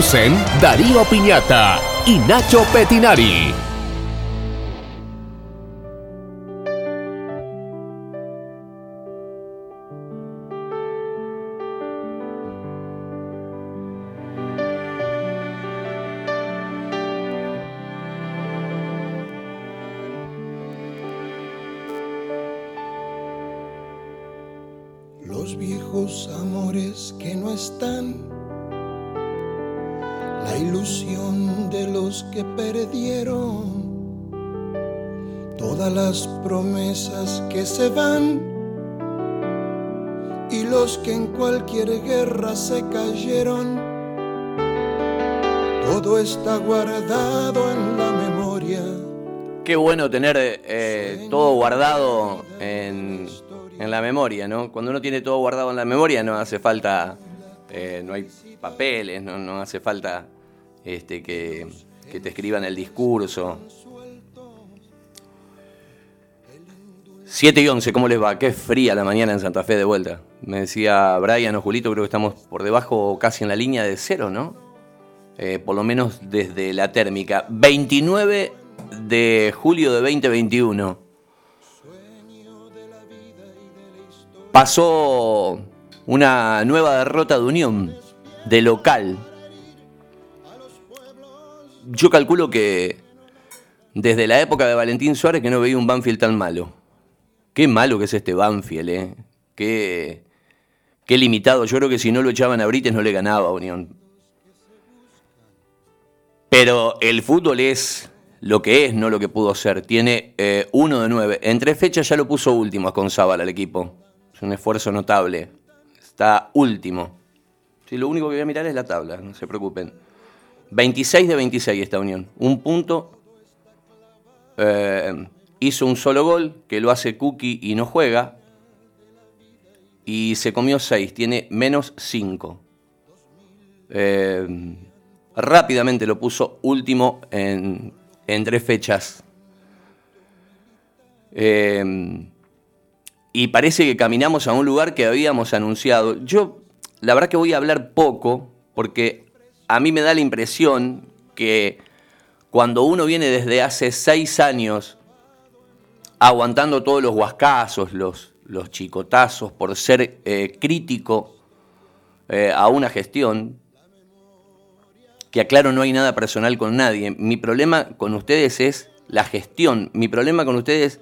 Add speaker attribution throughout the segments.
Speaker 1: Conducen Darío Piñata y Nacho Petinari.
Speaker 2: Que en cualquier guerra se cayeron, todo está guardado en la memoria.
Speaker 3: Qué bueno tener eh, todo guardado en, en la memoria, ¿no? Cuando uno tiene todo guardado en la memoria no hace falta, eh, no hay papeles, no, no hace falta este, que, que te escriban el discurso. 7 y 11, ¿cómo les va? Qué fría la mañana en Santa Fe de vuelta. Me decía Brian o Julito, creo que estamos por debajo, casi en la línea de cero, ¿no? Eh, por lo menos desde la térmica. 29 de julio de 2021. pasó una nueva derrota de Unión, de local. Yo calculo que desde la época de Valentín Suárez que no veía un Banfield tan malo. Qué malo que es este Banfield, ¿eh? Qué, qué limitado. Yo creo que si no lo echaban a Brites no le ganaba a Unión. Pero el fútbol es lo que es, no lo que pudo ser. Tiene eh, uno de nueve. En tres fechas ya lo puso último con Zabal al equipo un esfuerzo notable. Está último. Sí, lo único que voy a mirar es la tabla, no se preocupen. 26 de 26 esta Unión. Un punto. Eh, hizo un solo gol, que lo hace Cookie y no juega. Y se comió 6, tiene menos 5. Eh, rápidamente lo puso último en, en tres fechas. Eh, y parece que caminamos a un lugar que habíamos anunciado. Yo, la verdad que voy a hablar poco, porque a mí me da la impresión que cuando uno viene desde hace seis años aguantando todos los huascazos, los, los chicotazos por ser eh, crítico eh, a una gestión, que aclaro no hay nada personal con nadie, mi problema con ustedes es la gestión, mi problema con ustedes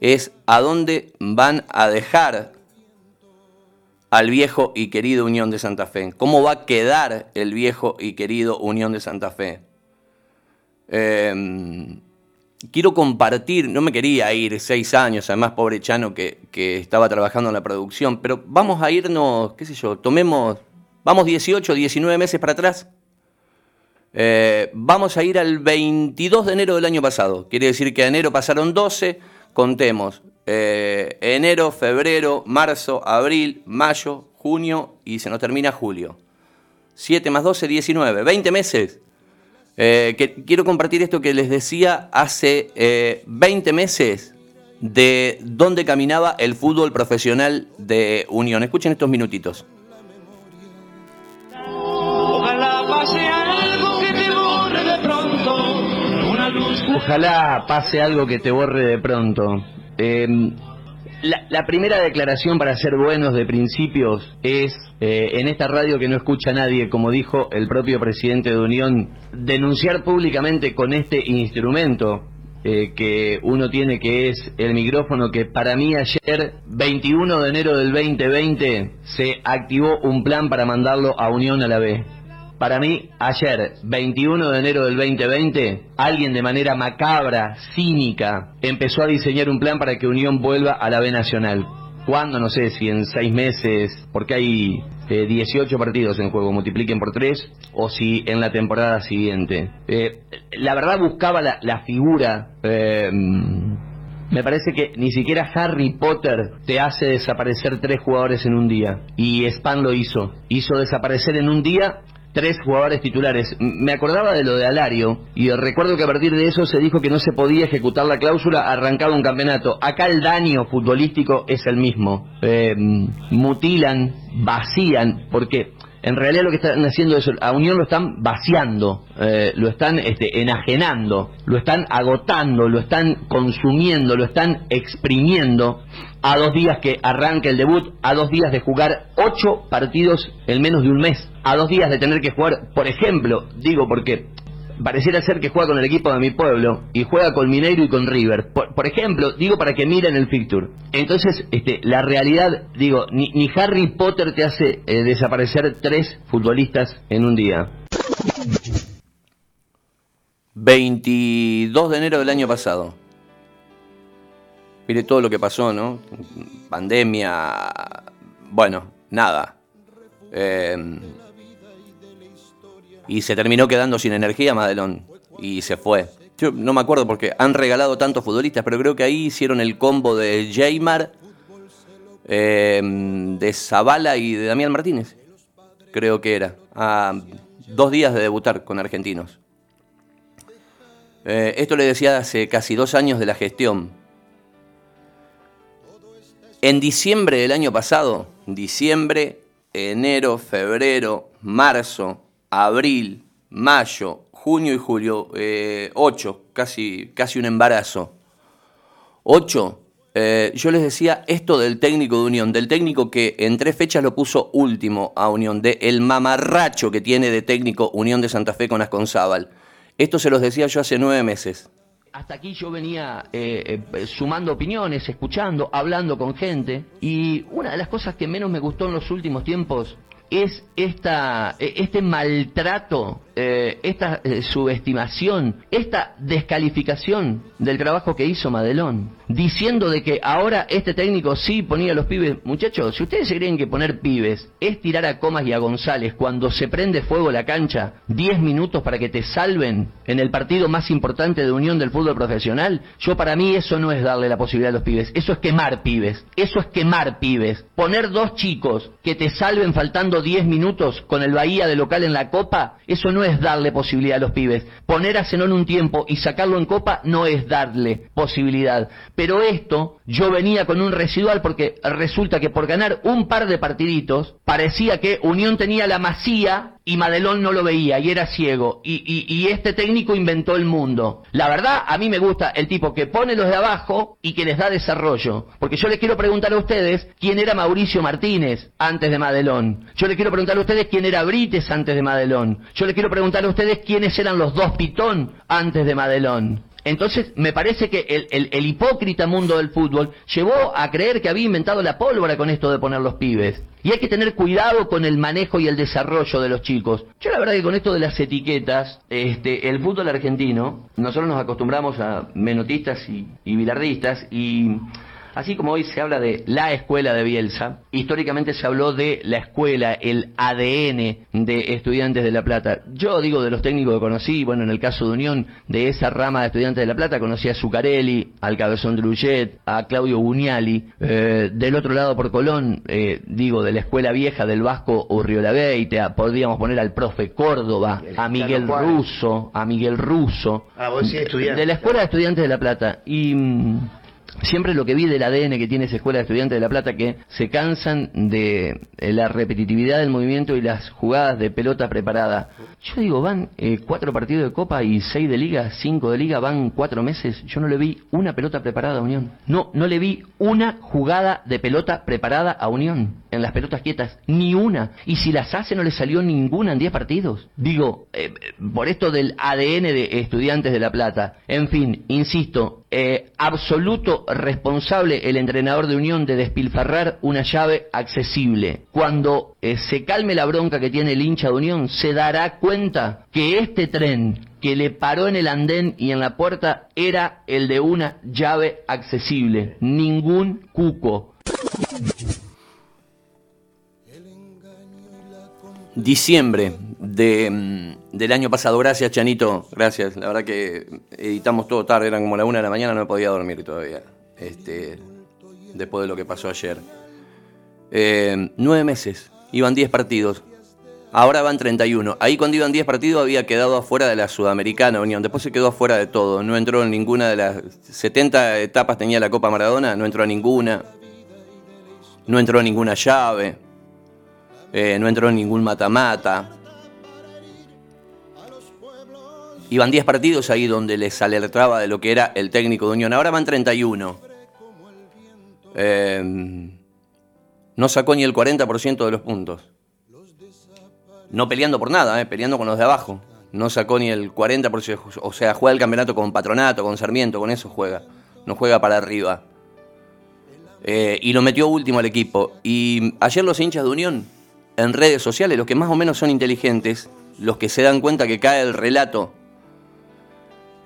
Speaker 3: es a dónde van a dejar al viejo y querido Unión de Santa Fe. ¿Cómo va a quedar el viejo y querido Unión de Santa Fe? Em, quiero compartir, no me quería ir seis años, además pobre Chano que, estaba trabajando en la producción, pero vamos a irnos, qué sé yo, tomemos, vamos 18, 19 meses para atrás. Eh, vamos a ir al 22 de enero del año pasado. Quiere decir que a enero pasaron 12 contemos eh, enero, febrero, marzo, abril, mayo, junio y se nos termina julio. 7 más 12, 19, 20 meses. Eh, que, quiero compartir esto que les decía hace 20 eh, meses de dónde caminaba el fútbol profesional de Unión. Escuchen estos minutitos.
Speaker 4: Ojalá pase algo que te borre de pronto
Speaker 3: Ojalá pase algo que te borre de pronto. Em, la, primera declaración para ser buenos de principios es, eh, en esta radio que no escucha nadie, como dijo el propio presidente de Unión, denunciar públicamente con este instrumento eh, que uno tiene, que es el micrófono, que para mí ayer, 21 de enero del 2020, se activó un plan para mandarlo a Unión a la B. Para mí, ayer, 21 de enero del 2020, alguien de manera macabra, cínica, empezó a diseñar un plan para que Unión vuelva a la B Nacional. ¿Cuándo? No sé si en seis meses, porque hay 18 eh, partidos en juego, multipliquen por tres, o si en la temporada siguiente. Eh, la verdad buscaba la, figura... Eh, me parece que ni siquiera Harry Potter te hace desaparecer tres jugadores en un día. Y Span lo hizo. Hizo desaparecer en un día tres jugadores titulares. Me acordaba de lo de Alario y recuerdo que a partir de eso se dijo que no se podía ejecutar la cláusula arrancado un campeonato. Acá el daño futbolístico es el mismo. Eh, mutilan, vacían, porque En realidad lo que están haciendo es, a Unión lo están vaciando, eh, lo están este, enajenando, lo están agotando, lo están consumiendo, lo están exprimiendo a dos días que arranque el debut, a dos días de jugar ocho partidos en menos de un mes, a dos días de tener que jugar, por ejemplo, digo porque pareciera ser que juega con el equipo de mi pueblo y juega con Mineiro y con River. Por, ejemplo, digo para que miren el fixture. Entonces, este, la realidad, digo, ni, Harry Potter te hace eh, desaparecer tres futbolistas en un día. 22 de enero del año pasado. Mire todo lo que pasó, ¿no? Pandemia. Bueno, nada. Eh, y se terminó quedando sin energía Madelón y se fue. Yo no me acuerdo porque han regalado tantos futbolistas, pero creo que ahí hicieron el combo de Jaymar, eh, de Zavala y de Damián Martínez. Creo que era. A dos días de debutar con argentinos. Eh, esto le decía hace casi dos años de la gestión. En diciembre del año pasado, diciembre, enero, febrero, marzo, abril, mayo, junio y julio, eh, ocho, casi, casi un embarazo. Ocho, eh, yo les decía esto del técnico de Unión, del técnico que en tres fechas lo puso último a Unión, de el mamarracho que tiene de técnico Unión de Santa Fe con Asconzábal. Esto se los decía yo hace nueve meses. Hasta aquí yo venía eh, sumando opiniones, escuchando, hablando con gente, y una de las cosas que menos me gustó en los últimos tiempos es esta, e, este maltrato, eh, esta eh, subestimación, esta descalificación del trabajo que hizo Madelón, diciendo de que ahora este técnico sí ponía a los pibes. Muchachos, si ustedes se creen que poner pibes es tirar a Comas y a González cuando se prende fuego la cancha, 10 minutos para que te salven en el partido más importante de unión del fútbol profesional, yo para mí eso no es darle la posibilidad a los pibes, eso es quemar pibes, eso es quemar pibes. Poner dos chicos que te salven faltando 10 minutos con el Bahía de local en la Copa, eso no es darle posibilidad a los pibes. Poner a Zenón un tiempo y sacarlo en Copa no es darle posibilidad. Pero esto, yo venía con un residual porque resulta que por ganar un par de partiditos, parecía que Unión tenía la masía y Madelón no lo veía y era ciego. Y, este técnico inventó el mundo. La verdad, a mí me gusta el tipo que pone los de abajo y que les da desarrollo. Porque yo les quiero preguntar a ustedes quién era Mauricio Martínez antes de Madelón. Yo les quiero preguntar a ustedes quién era Brites antes de Madelón. Yo les quiero preguntar a ustedes quiénes eran los dos Pitón antes de Madelón. Entonces, me parece que el, el, hipócrita mundo del fútbol llevó a creer que había inventado la pólvora con esto de poner los pibes. Y hay que tener cuidado con el manejo y el desarrollo de los chicos. Yo la verdad que con esto de las etiquetas, este, el fútbol argentino, nosotros nos acostumbramos a menotistas y, y bilardistas y Así como hoy se habla de la escuela de Bielsa, históricamente se habló de la escuela, el ADN de estudiantes de La Plata. Yo digo de los técnicos que conocí, bueno, en el caso de Unión, de esa rama de estudiantes de La Plata, conocí a Zucarelli, al Cabezón Drullet, a Claudio Buñali. Eh, del otro lado por Colón, eh, digo, de la escuela vieja del Vasco Urriola Beite, podríamos poner al profe Córdoba, a Miguel Russo, a Miguel Russo.
Speaker 5: Ah, vos sí
Speaker 3: De la escuela de estudiantes de La Plata. Y mm, siempre lo que vi del ADN que tiene esa escuela de estudiantes de La Plata que se cansan de eh, la repetitividad del movimiento y las jugadas de pelota preparada. Yo digo, van eh, cuatro partidos de Copa y seis de Liga, cinco de Liga, van cuatro meses. Yo no le vi una pelota preparada a Unión. No, no le vi una jugada de pelota preparada a Unión en las pelotas quietas. Ni una. Y si las hace no le salió ninguna en diez partidos. Digo, eh, por esto del ADN de estudiantes de La Plata. En fin, insisto, absoluto responsable el entrenador de Unión de despilfarrar una llave accesible. Cuando eh, se calme la bronca que tiene el hincha de Unión, se dará cuenta que este tren que le paró en el andén y en la puerta era el de una llave accesible, ningún cuco. Diciembre de, mm, del año pasado, gracias Chanito, gracias, la verdad que editamos todo tarde, eran como la una de la mañana, no podía dormir todavía este, después de lo que pasó ayer. Eh, nueve meses, iban diez partidos. Ahora van 31. Ahí cuando iban 10 partidos había quedado afuera de la Sudamericana Unión. Después se quedó afuera de todo. No entró en ninguna de las 70 etapas tenía la Copa Maradona. No entró a ninguna. No entró a ninguna llave. Eh, no entró en ningún mata-mata. Iban 10 partidos ahí donde les alertaba de lo que era el técnico de Unión. Ahora van 31. Eh, no sacó ni el 40% de los puntos. No peleando por nada, eh, peleando con los de abajo. No sacó ni el 40%. O sea, juega el campeonato con Patronato, con Sarmiento, con eso juega. No juega para arriba. Eh, y lo metió último al equipo. Y ayer los hinchas de Unión, en redes sociales, los que más o menos son inteligentes, los que se dan cuenta que cae el relato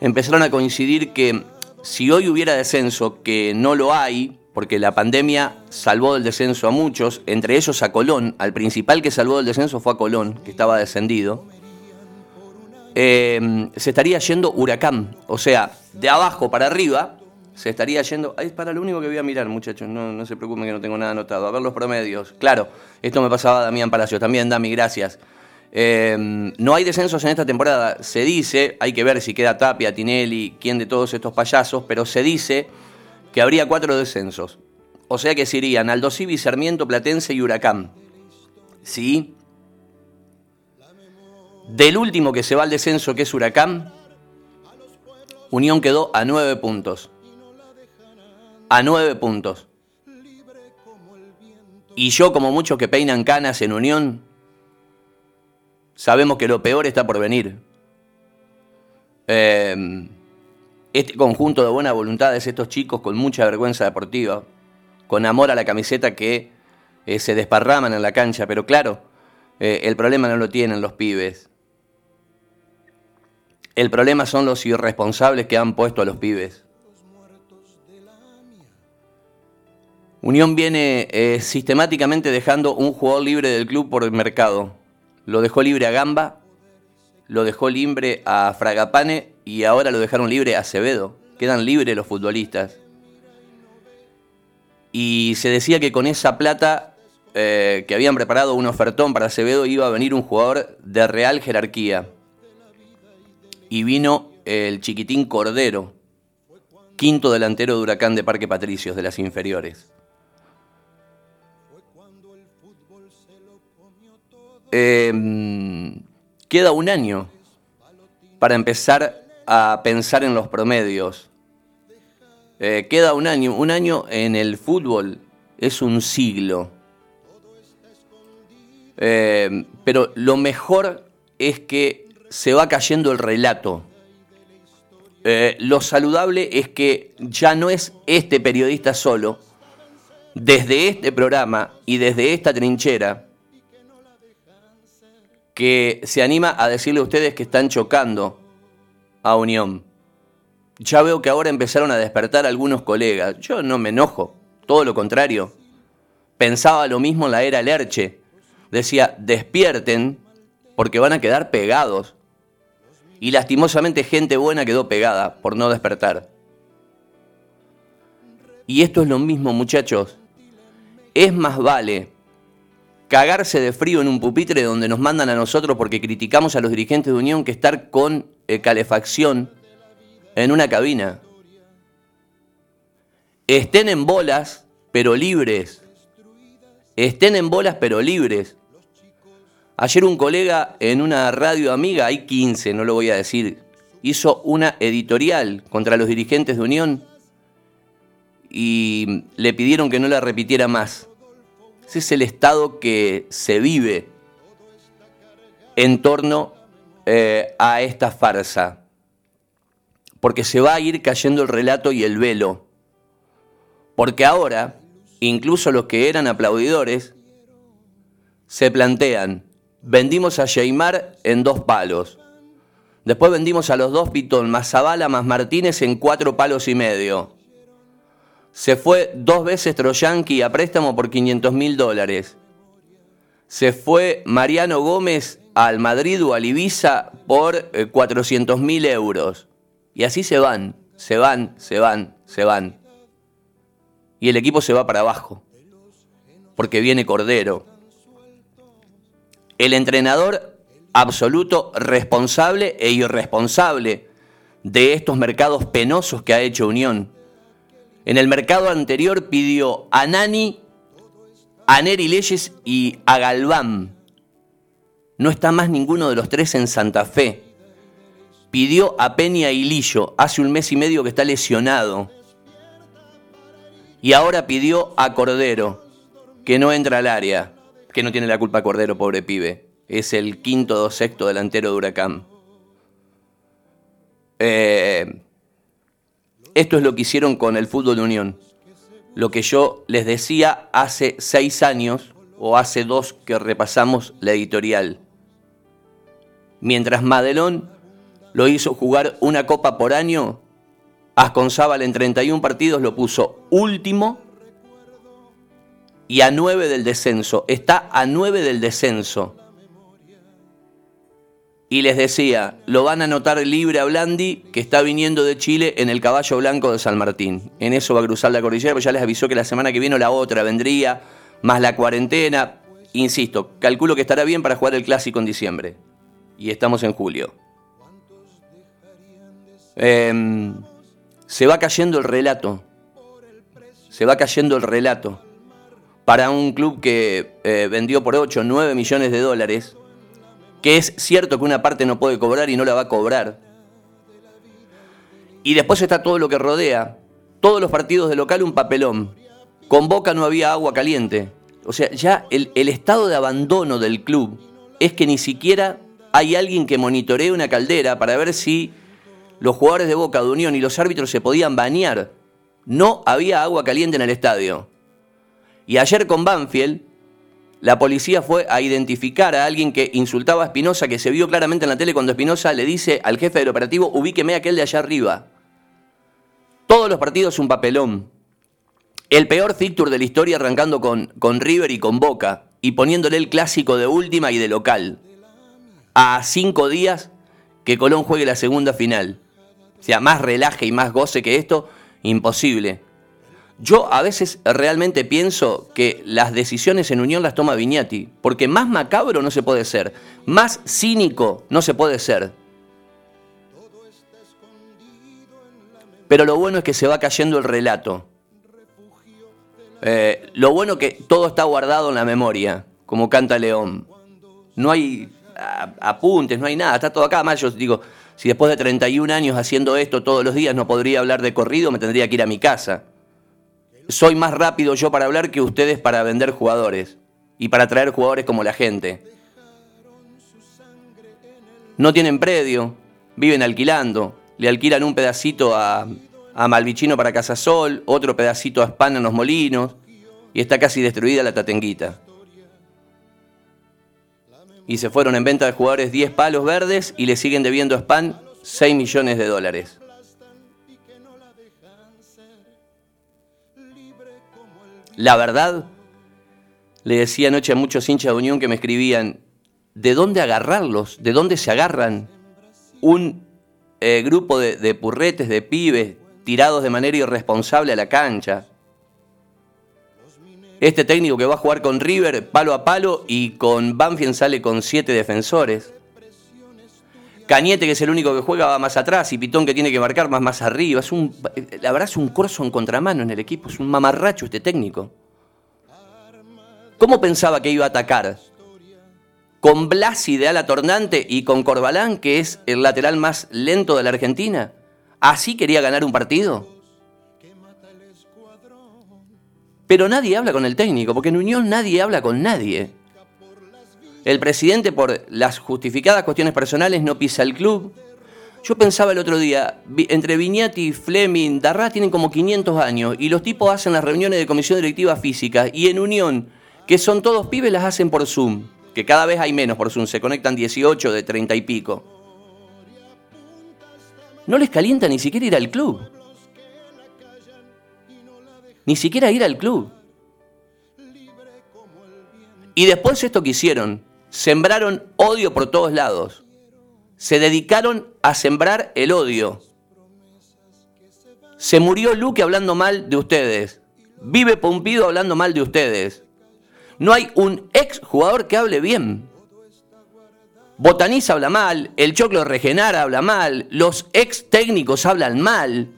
Speaker 3: empezaron a coincidir que si hoy hubiera descenso, que no lo hay, porque la pandemia salvó del descenso a muchos, entre ellos a Colón, al principal que salvó del descenso fue a Colón, que estaba descendido, eh, se estaría yendo Huracán, o sea, de abajo para arriba, se estaría yendo. Es para lo único que voy a mirar, muchachos. No, no se preocupen que no tengo nada anotado. A ver los promedios. Claro, esto me pasaba a Damián Palacios. También, Dami, gracias. Em, no hay descensos en esta temporada. Se dice, hay que ver si queda Tapia, Tinelli, quién de todos estos payasos, pero se dice que habría cuatro descensos. O sea que serían Aldo Civi, Sarmiento, Platense y Huracán. ¿Sí? Del último que se va al descenso, que es Huracán, Unión quedó a nueve puntos. A nueve puntos. Y yo, como muchos que peinan canas en Unión, sabemos que lo peor está por venir. Eh, este conjunto de buena voluntad es estos chicos con mucha vergüenza deportiva, con amor a la camiseta que eh, se desparraman en la cancha, pero claro, eh, el problema no lo tienen los pibes. El problema son los irresponsables que han puesto a los pibes. Unión viene sistemáticamente dejando un jugador libre del club por el mercado. Lo dejó libre a Gamba, lo dejó libre a Fragapane y ahora lo dejaron libre a Acevedo. Quedan libres los futbolistas. Y se decía que con esa plata eh, que habían preparado un ofertón para Acevedo iba a venir un jugador de real jerarquía. Y vino el chiquitín Cordero, quinto delantero de Huracán de Parque Patricios, de las inferiores. Em, queda un año para empezar a pensar en los promedios. Eh, queda un año. Un año en el fútbol es un siglo. Em, pero lo mejor es que se va cayendo el relato. Eh, lo saludable es que ya no es este periodista solo, desde este programa y desde esta trinchera, que se anima a decirle a ustedes que están chocando a Unión. Ya veo que ahora empezaron a despertar algunos colegas. Yo no me enojo, todo lo contrario. Pensaba lo mismo en la era Lerche. Decía, despierten porque van a quedar pegados. Y lastimosamente gente buena quedó pegada por no despertar. Y esto es lo mismo, muchachos. Es más vale cagarse de frío en un pupitre donde nos mandan a nosotros porque criticamos a los dirigentes de Unión que estar con eh, calefacción en una cabina. Estén en bolas, pero libres. Estén en bolas, pero libres. Ayer un colega en una radio amiga, hay 15, no lo voy a decir, hizo una editorial contra los dirigentes de Unión y le pidieron que no la repitiera más. Ese es el estado que se vive en torno eh, a esta farsa. Porque se va a ir cayendo el relato y el velo. Porque ahora, incluso los que eran aplaudidores, se plantean, vendimos a Sheimar en dos palos. Después vendimos a los dos Pitón, más Zavala, más Martínez en cuatro palos y medio. Se fue dos veces Troyanqui a préstamo por 500 mil dólares. Se fue Mariano Gómez al Madrid o al Ibiza por 400 eh, mil euros. Y así se van, se van, se van, se van. Y el equipo se va para abajo. Porque viene Cordero. El entrenador absoluto responsable e irresponsable de estos mercados penosos que ha hecho Unión en el mercado anterior pidió a Nani a Neri Leyes y a Galván. No está más ninguno de los tres en Santa Fe. Pidió a Peña y Lillo hace un mes y medio que está lesionado. Y ahora pidió a Cordero, que no entra al área. Que no tiene la culpa Cordero, pobre pibe. Es el quinto o sexto delantero de Huracán. Eh, esto es lo que hicieron con el fútbol de Unión. Lo que yo les decía hace seis años o hace dos que repasamos la editorial. Mientras Madelón lo hizo jugar una copa por año, Asconzábal en 31 partidos lo puso último y a 9 del descenso. Está a 9 del descenso. Y les decía, lo van a anotar libre a Blandi, que está viniendo de Chile en el caballo blanco de San Martín. En eso va a cruzar la cordillera, pero ya les avisó que la semana que viene o la otra vendría, más la cuarentena. Insisto, calculo que estará bien para jugar el clásico en diciembre y estamos en julio. Em, se va cayendo el relato. Se va cayendo el relato. Para un club que eh, vendió por 8, 9 millones de dólares, que es cierto que una parte no puede cobrar y no la va a cobrar. Y después está todo lo que rodea. Todos los partidos de local un papelón. Con Boca no había agua caliente. O sea, ya el, el estado de abandono del club es que ni siquiera hay alguien que monitoree una caldera para ver si los jugadores de Boca, de Unión y los árbitros se podían bañar. No había agua caliente en el estadio. Y ayer con Banfield, la policía fue a identificar a alguien que insultaba a Espinosa, que se vio claramente en la tele cuando Espinosa le dice al jefe del operativo, ubíqueme aquel de allá arriba. Todos los partidos un papelón. El peor fixture de la historia arrancando con, con River y con Boca y poniéndole el clásico de última y de local a cinco días que Colón juegue la segunda final. O sea, más relaje y más goce que esto, imposible. Yo a veces realmente pienso que las decisiones en Unión las toma Viñati, porque más macabro no se puede ser, más cínico no se puede ser. Pero lo bueno es que se va cayendo el relato. Eh, lo bueno que todo está guardado en la memoria, como canta León. No hay apuntes, no hay nada, está todo acá. Además, yo digo, si después de 31 años haciendo esto todos los días no podría hablar de corrido, me tendría que ir a mi casa. Soy más rápido yo para hablar que ustedes para vender jugadores y para traer jugadores como la gente. No tienen predio, viven alquilando, le alquilan un pedacito a, a Malvichino para Casasol, otro pedacito a Span en los molinos, y está casi destruida la tatenguita y se fueron en venta de jugadores 10 palos verdes y le siguen debiendo a Span 6 millones de dólares. La verdad, le decía anoche a muchos hinchas de Unión que me escribían, ¿de dónde agarrarlos? ¿De dónde se agarran un eh, grupo de, de purretes, de pibes, tirados de manera irresponsable a la cancha? Este técnico que va a jugar con River palo a palo y con Banfield sale con siete defensores. Cañete, que es el único que juega, va más atrás y Pitón que tiene que marcar más más arriba. Es un, la verdad es un corso en contramano en el equipo, es un mamarracho este técnico. ¿Cómo pensaba que iba a atacar? ¿Con Blasi de ala tornante y con Corbalán, que es el lateral más lento de la Argentina? ¿Así quería ganar un partido? Pero nadie habla con el técnico, porque en Unión nadie habla con nadie. El presidente, por las justificadas cuestiones personales, no pisa el club. Yo pensaba el otro día, entre Viñati, Fleming, Darrá tienen como 500 años y los tipos hacen las reuniones de comisión directiva física y en Unión, que son todos pibes, las hacen por Zoom, que cada vez hay menos por Zoom, se conectan 18 de 30 y pico. No les calienta ni siquiera ir al club ni siquiera ir al club. Y después esto que hicieron, sembraron odio por todos lados. Se dedicaron a sembrar el odio. Se murió Luque hablando mal de ustedes. Vive Pompido hablando mal de ustedes. No hay un ex jugador que hable bien. Botaniza habla mal, el Choclo Regenara habla mal, los ex técnicos hablan mal.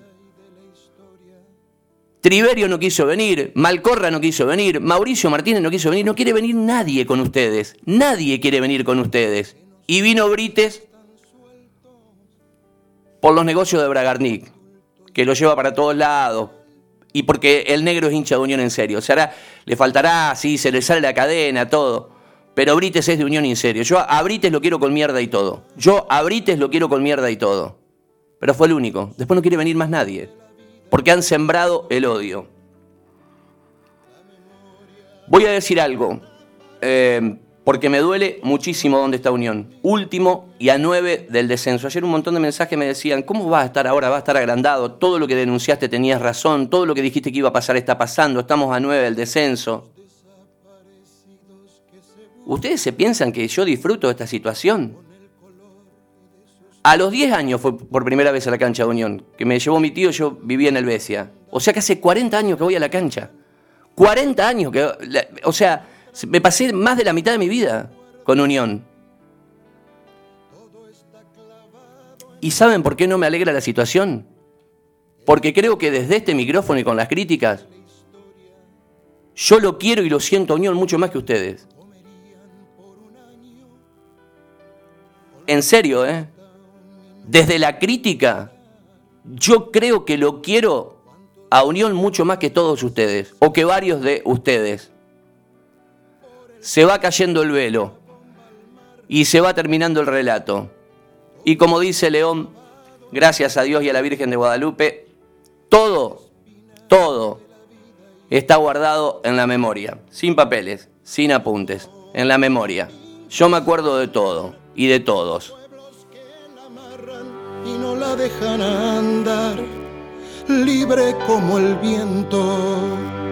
Speaker 3: Triverio no quiso venir, Malcorra no quiso venir, Mauricio Martínez no quiso venir, no quiere venir nadie con ustedes, nadie quiere venir con ustedes. Y vino Brites por los negocios de Bragarnik, que lo lleva para todos lados, y porque el negro es hincha de Unión en serio. O sea, le faltará, sí, se le sale la cadena, todo. Pero Brites es de Unión en serio. Yo a Brites lo quiero con mierda y todo. Yo a Brites lo quiero con mierda y todo. Pero fue el único. Después no quiere venir más nadie porque han sembrado el odio. Voy a decir algo, eh, porque me duele muchísimo dónde está Unión. Último y a nueve del descenso. Ayer un montón de mensajes me decían, ¿cómo va a estar ahora? Va a estar agrandado. Todo lo que denunciaste tenías razón. Todo lo que dijiste que iba a pasar está pasando. Estamos a nueve del descenso. ¿Ustedes se piensan que yo disfruto de esta situación? A los 10 años fue por primera vez a la cancha de Unión, que me llevó mi tío, yo vivía en Helvecia. O sea que hace 40 años que voy a la cancha. 40 años que... O sea, me pasé más de la mitad de mi vida con Unión. ¿Y saben por qué no me alegra la situación? Porque creo que desde este micrófono y con las críticas, yo lo quiero y lo siento a Unión mucho más que ustedes. En serio, ¿eh? Desde la crítica, yo creo que lo quiero a Unión mucho más que todos ustedes, o que varios de ustedes. Se va cayendo el velo y se va terminando el relato. Y como dice León, gracias a Dios y a la Virgen de Guadalupe, todo, todo está guardado en la memoria, sin papeles, sin apuntes, en la memoria. Yo me acuerdo de todo y de todos
Speaker 2: y no la dejan andar, libre como el viento.